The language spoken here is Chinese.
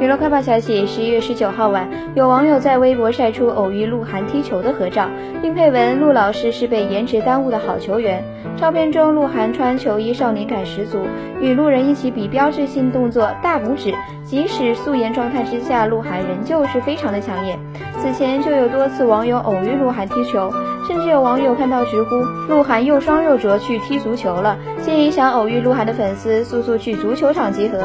娱乐快报消息十一月十九号晚有网友在微博晒出偶遇鹿晗踢球的合照并配文鹿老师是被颜值耽误的好球员照片中鹿晗穿球衣少年感十足与路人一起比标志性动作大拇指即使素颜状态之下鹿晗仍旧是非常的抢眼此前就有多次网友偶遇鹿晗踢球甚至有网友看到直呼鹿晗又双又拙去踢足球了建议想偶遇鹿晗的粉丝速速去足球场集合。